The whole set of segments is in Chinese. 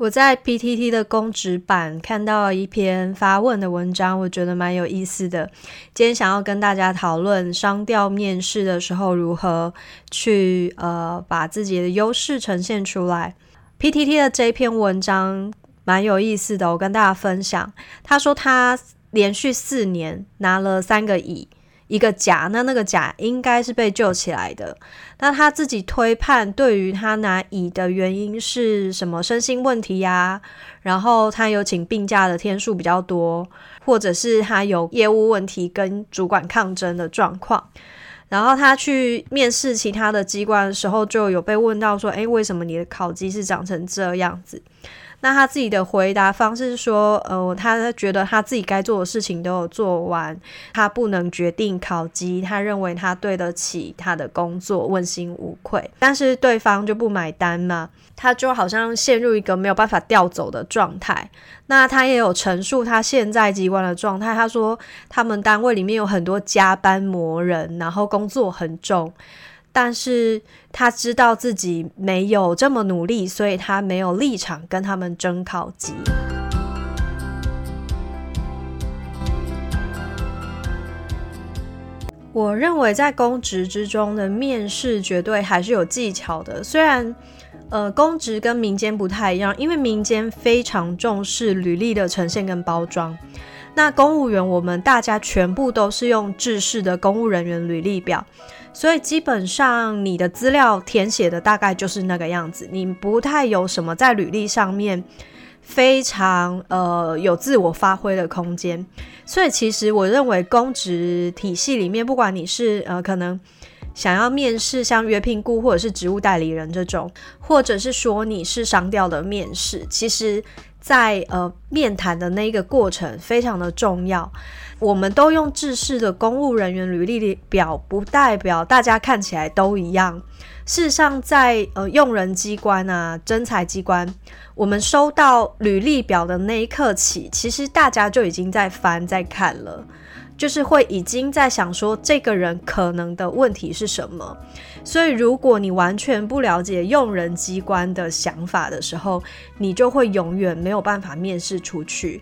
我在 PTT 的公职版看到一篇发问的文章，我觉得蛮有意思的。今天想要跟大家讨论商调面试的时候如何去呃把自己的优势呈现出来。PTT 的这篇文章蛮有意思的，我跟大家分享。他说他连续四年拿了三个乙。一个甲，那那个甲应该是被救起来的。那他自己推判，对于他拿乙的原因是什么？身心问题呀，然后他有请病假的天数比较多，或者是他有业务问题跟主管抗争的状况。然后他去面试其他的机关的时候，就有被问到说：“诶，为什么你的考绩是长成这样子？”那他自己的回答方式是说，呃，他觉得他自己该做的事情都有做完，他不能决定考级，他认为他对得起他的工作，问心无愧。但是对方就不买单嘛，他就好像陷入一个没有办法调走的状态。那他也有陈述他现在机关的状态，他说他们单位里面有很多加班磨人，然后工作很重。但是他知道自己没有这么努力，所以他没有立场跟他们争考级。我认为在公职之中的面试绝对还是有技巧的，虽然呃公职跟民间不太一样，因为民间非常重视履历的呈现跟包装。那公务员我们大家全部都是用制式的公务人员履历表。所以基本上你的资料填写的大概就是那个样子，你不太有什么在履历上面非常呃有自我发挥的空间。所以其实我认为公职体系里面，不管你是呃可能想要面试像约聘雇或者是职务代理人这种，或者是说你是商调的面试，其实在呃面谈的那一个过程非常的重要。我们都用制式的公务人员履历表，不代表大家看起来都一样。事实上，在呃用人机关啊、征才机关，我们收到履历表的那一刻起，其实大家就已经在翻、在看了，就是会已经在想说这个人可能的问题是什么。所以，如果你完全不了解用人机关的想法的时候，你就会永远没有办法面试出去。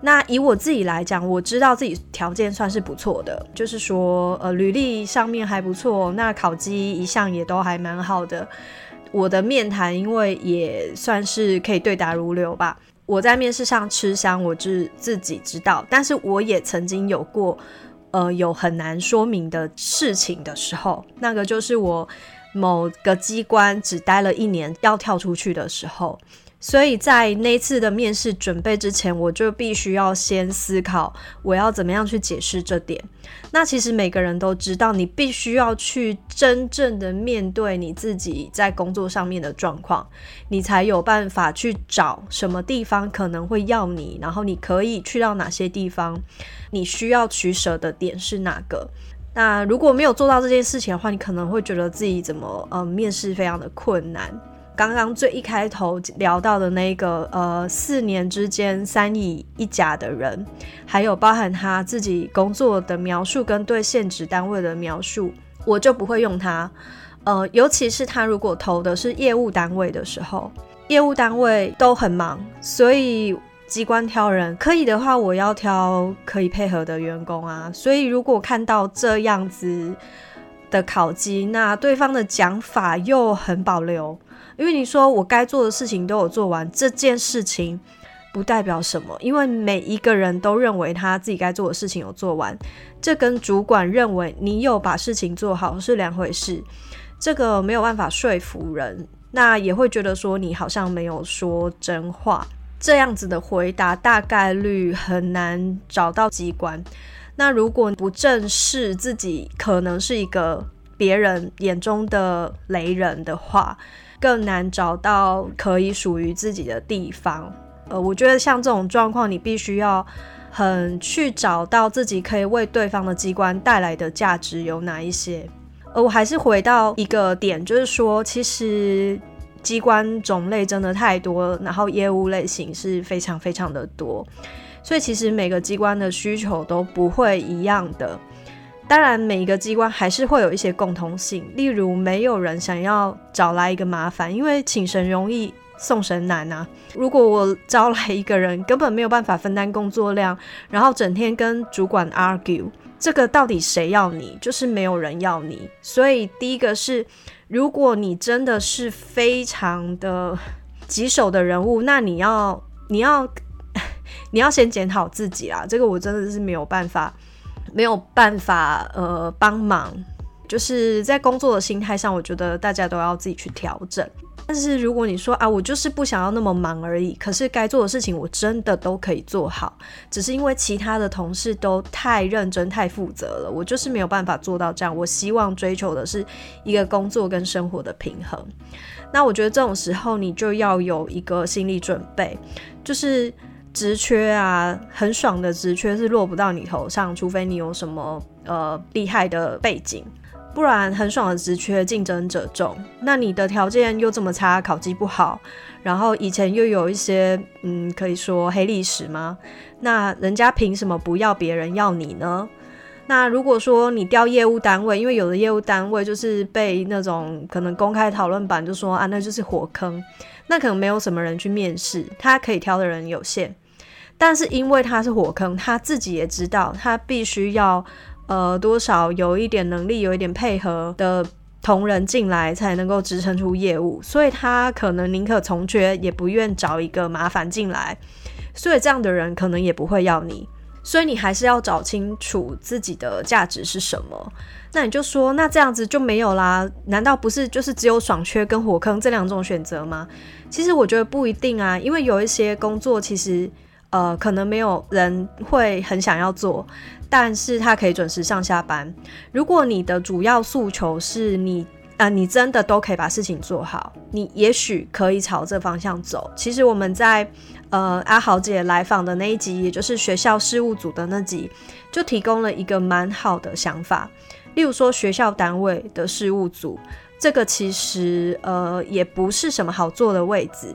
那以我自己来讲，我知道自己条件算是不错的，就是说，呃，履历上面还不错，那考绩一向也都还蛮好的。我的面谈，因为也算是可以对答如流吧。我在面试上吃香，我自自己知道，但是我也曾经有过，呃，有很难说明的事情的时候，那个就是我某个机关只待了一年，要跳出去的时候。所以在那次的面试准备之前，我就必须要先思考我要怎么样去解释这点。那其实每个人都知道，你必须要去真正的面对你自己在工作上面的状况，你才有办法去找什么地方可能会要你，然后你可以去到哪些地方，你需要取舍的点是哪个。那如果没有做到这件事情的话，你可能会觉得自己怎么呃面试非常的困难。刚刚最一开头聊到的那个呃四年之间三乙一甲的人，还有包含他自己工作的描述跟对现职单位的描述，我就不会用他。呃，尤其是他如果投的是业务单位的时候，业务单位都很忙，所以机关挑人可以的话，我要挑可以配合的员工啊。所以如果看到这样子的考绩，那对方的讲法又很保留。因为你说我该做的事情都有做完，这件事情不代表什么，因为每一个人都认为他自己该做的事情有做完，这跟主管认为你有把事情做好是两回事，这个没有办法说服人，那也会觉得说你好像没有说真话，这样子的回答大概率很难找到机关。那如果不正视自己可能是一个别人眼中的雷人的话，更难找到可以属于自己的地方。呃，我觉得像这种状况，你必须要很去找到自己可以为对方的机关带来的价值有哪一些。呃，我还是回到一个点，就是说，其实机关种类真的太多，然后业务类型是非常非常的多，所以其实每个机关的需求都不会一样的。当然，每一个机关还是会有一些共通性，例如没有人想要找来一个麻烦，因为请神容易送神难啊！如果我招来一个人根本没有办法分担工作量，然后整天跟主管 argue，这个到底谁要你？就是没有人要你。所以第一个是，如果你真的是非常的棘手的人物，那你要你要 你要先检讨自己啊！这个我真的是没有办法，没有办法呃帮忙。就是在工作的心态上，我觉得大家都要自己去调整。但是如果你说啊，我就是不想要那么忙而已，可是该做的事情我真的都可以做好，只是因为其他的同事都太认真、太负责了，我就是没有办法做到这样。我希望追求的是一个工作跟生活的平衡。那我觉得这种时候你就要有一个心理准备，就是职缺啊，很爽的职缺是落不到你头上，除非你有什么呃厉害的背景。不然很爽的职缺，竞争者众。那你的条件又这么差，考绩不好，然后以前又有一些嗯，可以说黑历史吗？那人家凭什么不要别人要你呢？那如果说你调业务单位，因为有的业务单位就是被那种可能公开讨论版就说啊，那就是火坑，那可能没有什么人去面试，他可以挑的人有限。但是因为他是火坑，他自己也知道，他必须要。呃，多少有一点能力、有一点配合的同仁进来，才能够支撑出业务，所以他可能宁可从缺，也不愿找一个麻烦进来，所以这样的人可能也不会要你，所以你还是要找清楚自己的价值是什么。那你就说，那这样子就没有啦？难道不是就是只有爽缺跟火坑这两种选择吗？其实我觉得不一定啊，因为有一些工作其实。呃，可能没有人会很想要做，但是他可以准时上下班。如果你的主要诉求是你，呃，你真的都可以把事情做好，你也许可以朝这方向走。其实我们在呃阿豪姐来访的那一集，也就是学校事务组的那集，就提供了一个蛮好的想法。例如说学校单位的事务组，这个其实呃也不是什么好做的位置。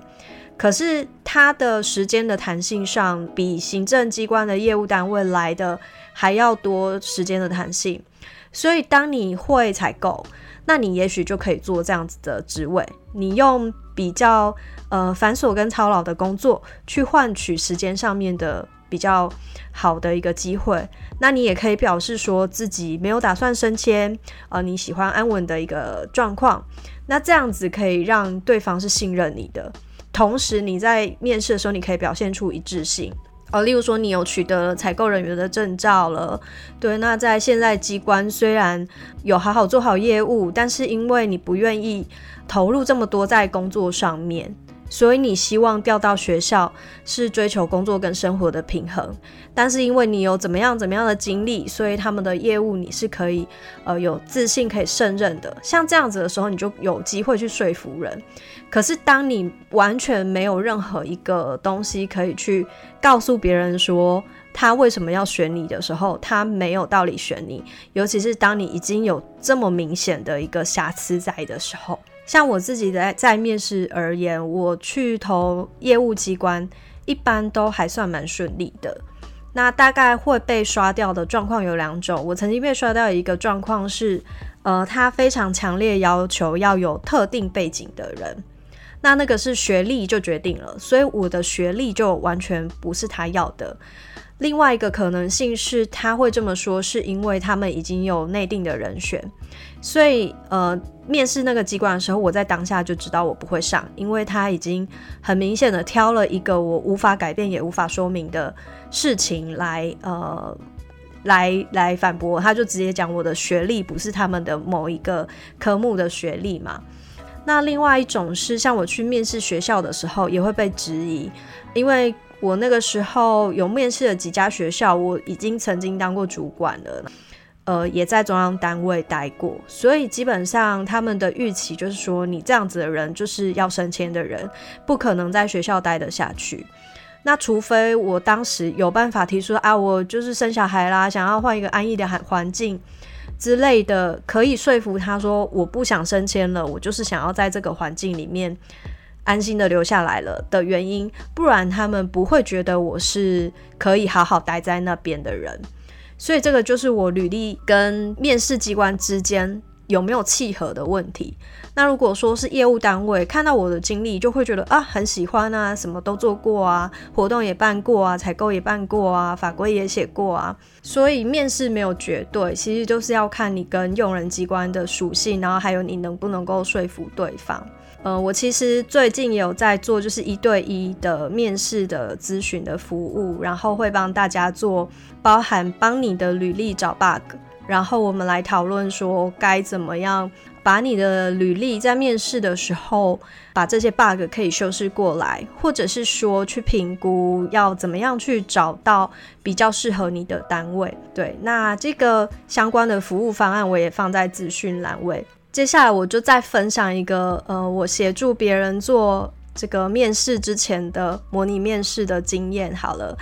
可是它的时间的弹性上，比行政机关的业务单位来的还要多时间的弹性。所以，当你会采购，那你也许就可以做这样子的职位。你用比较呃繁琐跟操劳的工作，去换取时间上面的比较好的一个机会。那你也可以表示说自己没有打算升迁，呃，你喜欢安稳的一个状况。那这样子可以让对方是信任你的。同时，你在面试的时候，你可以表现出一致性哦。例如说，你有取得采购人员的证照了，对。那在现在机关虽然有好好做好业务，但是因为你不愿意投入这么多在工作上面。所以你希望调到学校是追求工作跟生活的平衡，但是因为你有怎么样怎么样的经历，所以他们的业务你是可以呃有自信可以胜任的。像这样子的时候，你就有机会去说服人。可是当你完全没有任何一个东西可以去告诉别人说他为什么要选你的时候，他没有道理选你。尤其是当你已经有这么明显的一个瑕疵在的时候。像我自己在在面试而言，我去投业务机关，一般都还算蛮顺利的。那大概会被刷掉的状况有两种。我曾经被刷掉一个状况是，呃，他非常强烈要求要有特定背景的人，那那个是学历就决定了，所以我的学历就完全不是他要的。另外一个可能性是，他会这么说，是因为他们已经有内定的人选，所以呃，面试那个机关的时候，我在当下就知道我不会上，因为他已经很明显的挑了一个我无法改变也无法说明的事情来呃来来反驳，他就直接讲我的学历不是他们的某一个科目的学历嘛。那另外一种是，像我去面试学校的时候，也会被质疑，因为。我那个时候有面试了几家学校，我已经曾经当过主管了，呃，也在中央单位待过，所以基本上他们的预期就是说，你这样子的人就是要升迁的人，不可能在学校待得下去。那除非我当时有办法提出啊，我就是生小孩啦，想要换一个安逸的环环境之类的，可以说服他说我不想升迁了，我就是想要在这个环境里面。安心的留下来了的原因，不然他们不会觉得我是可以好好待在那边的人。所以这个就是我履历跟面试机关之间有没有契合的问题。那如果说是业务单位看到我的经历，就会觉得啊很喜欢啊，什么都做过啊，活动也办过啊，采购也办过啊，法规也写过啊。所以面试没有绝对，其实就是要看你跟用人机关的属性，然后还有你能不能够说服对方。呃，我其实最近有在做，就是一对一的面试的咨询的服务，然后会帮大家做，包含帮你的履历找 bug，然后我们来讨论说该怎么样把你的履历在面试的时候把这些 bug 可以修饰过来，或者是说去评估要怎么样去找到比较适合你的单位。对，那这个相关的服务方案我也放在资讯栏位。接下来我就再分享一个，呃，我协助别人做这个面试之前的模拟面试的经验。好了，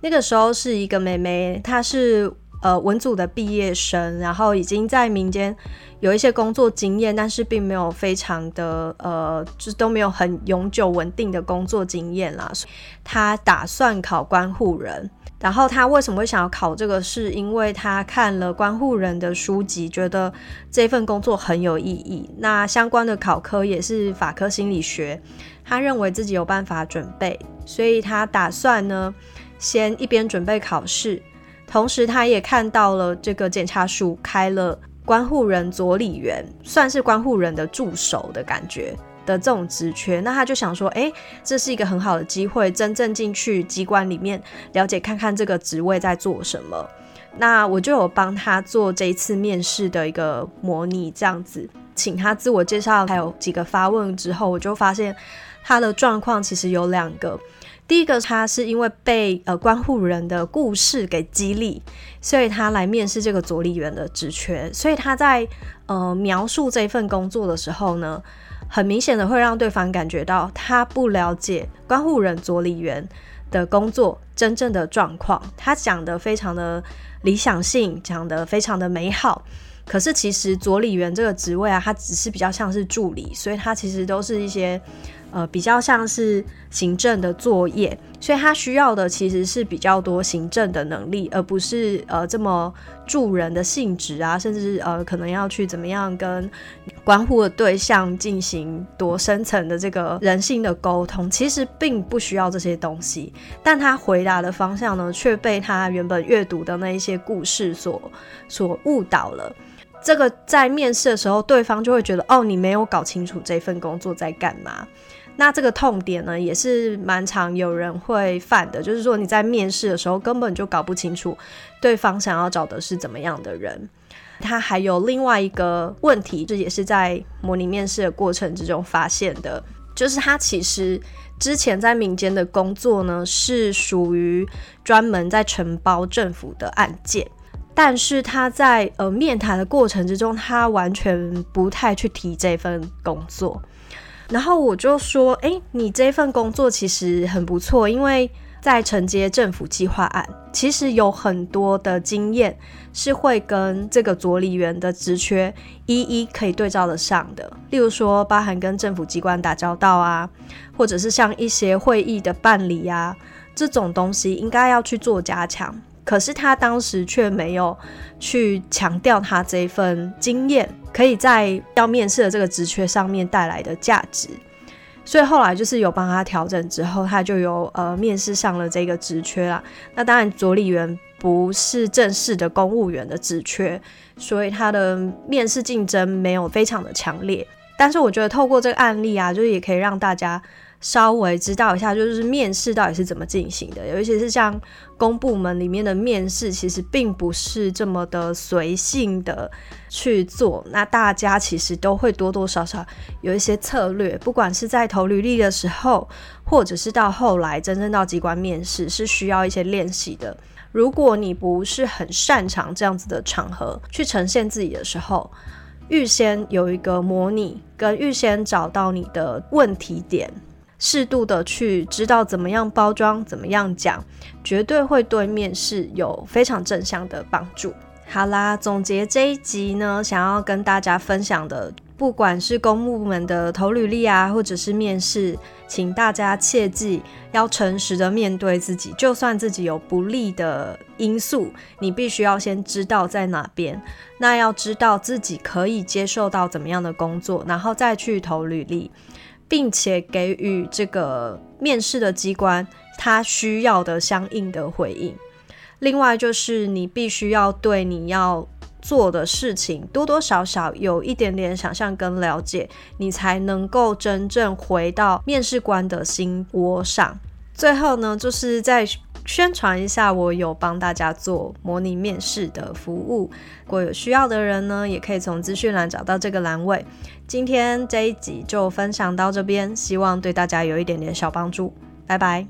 那个时候是一个妹妹，她是呃文组的毕业生，然后已经在民间有一些工作经验，但是并没有非常的呃，就都没有很永久稳定的工作经验啦。他打算考关护人。然后他为什么会想要考这个？是因为他看了关护人的书籍，觉得这份工作很有意义。那相关的考科也是法科心理学，他认为自己有办法准备，所以他打算呢，先一边准备考试，同时他也看到了这个检察署开了关护人佐理员，算是关护人的助手的感觉。的这种职缺，那他就想说，哎，这是一个很好的机会，真正进去机关里面了解看看这个职位在做什么。那我就有帮他做这一次面试的一个模拟，这样子，请他自我介绍，还有几个发问之后，我就发现他的状况其实有两个。第一个，他是因为被呃关护人的故事给激励，所以他来面试这个佐理员的职缺。所以他在呃描述这份工作的时候呢。很明显的会让对方感觉到他不了解关护人佐理员的工作真正的状况。他讲的非常的理想性，讲的非常的美好。可是其实佐理员这个职位啊，他只是比较像是助理，所以他其实都是一些。呃，比较像是行政的作业，所以他需要的其实是比较多行政的能力，而不是呃这么助人的性质啊，甚至呃可能要去怎么样跟关护的对象进行多深层的这个人性的沟通，其实并不需要这些东西。但他回答的方向呢，却被他原本阅读的那一些故事所所误导了。这个在面试的时候，对方就会觉得哦，你没有搞清楚这份工作在干嘛。那这个痛点呢，也是蛮常有人会犯的，就是说你在面试的时候根本就搞不清楚对方想要找的是怎么样的人。他还有另外一个问题，这也是在模拟面试的过程之中发现的，就是他其实之前在民间的工作呢，是属于专门在承包政府的案件，但是他在呃面谈的过程之中，他完全不太去提这份工作。然后我就说，哎，你这份工作其实很不错，因为在承接政府计划案，其实有很多的经验是会跟这个佐理员的职缺一一可以对照得上的。例如说，包含跟政府机关打交道啊，或者是像一些会议的办理啊，这种东西应该要去做加强。可是他当时却没有去强调他这一份经验可以在要面试的这个职缺上面带来的价值，所以后来就是有帮他调整之后，他就有呃面试上了这个职缺啦。那当然，佐理员不是正式的公务员的职缺，所以他的面试竞争没有非常的强烈。但是我觉得透过这个案例啊，就是也可以让大家。稍微知道一下，就是面试到底是怎么进行的，尤其是像公部门里面的面试，其实并不是这么的随性的去做。那大家其实都会多多少少有一些策略，不管是在投履历的时候，或者是到后来真正到机关面试，是需要一些练习的。如果你不是很擅长这样子的场合去呈现自己的时候，预先有一个模拟，跟预先找到你的问题点。适度的去知道怎么样包装，怎么样讲，绝对会对面试有非常正向的帮助。好啦，总结这一集呢，想要跟大家分享的不管是公部门的投履历啊，或者是面试，请大家切记要诚实的面对自己。就算自己有不利的因素，你必须要先知道在哪边。那要知道自己可以接受到怎么样的工作，然后再去投履历，并且给予这个面试的机关他需要的相应的回应。另外就是你必须要对你要。做的事情多多少少有一点点想象跟了解，你才能够真正回到面试官的心窝上。最后呢，就是再宣传一下，我有帮大家做模拟面试的服务。如果有需要的人呢，也可以从资讯栏找到这个栏位。今天这一集就分享到这边，希望对大家有一点点小帮助。拜拜。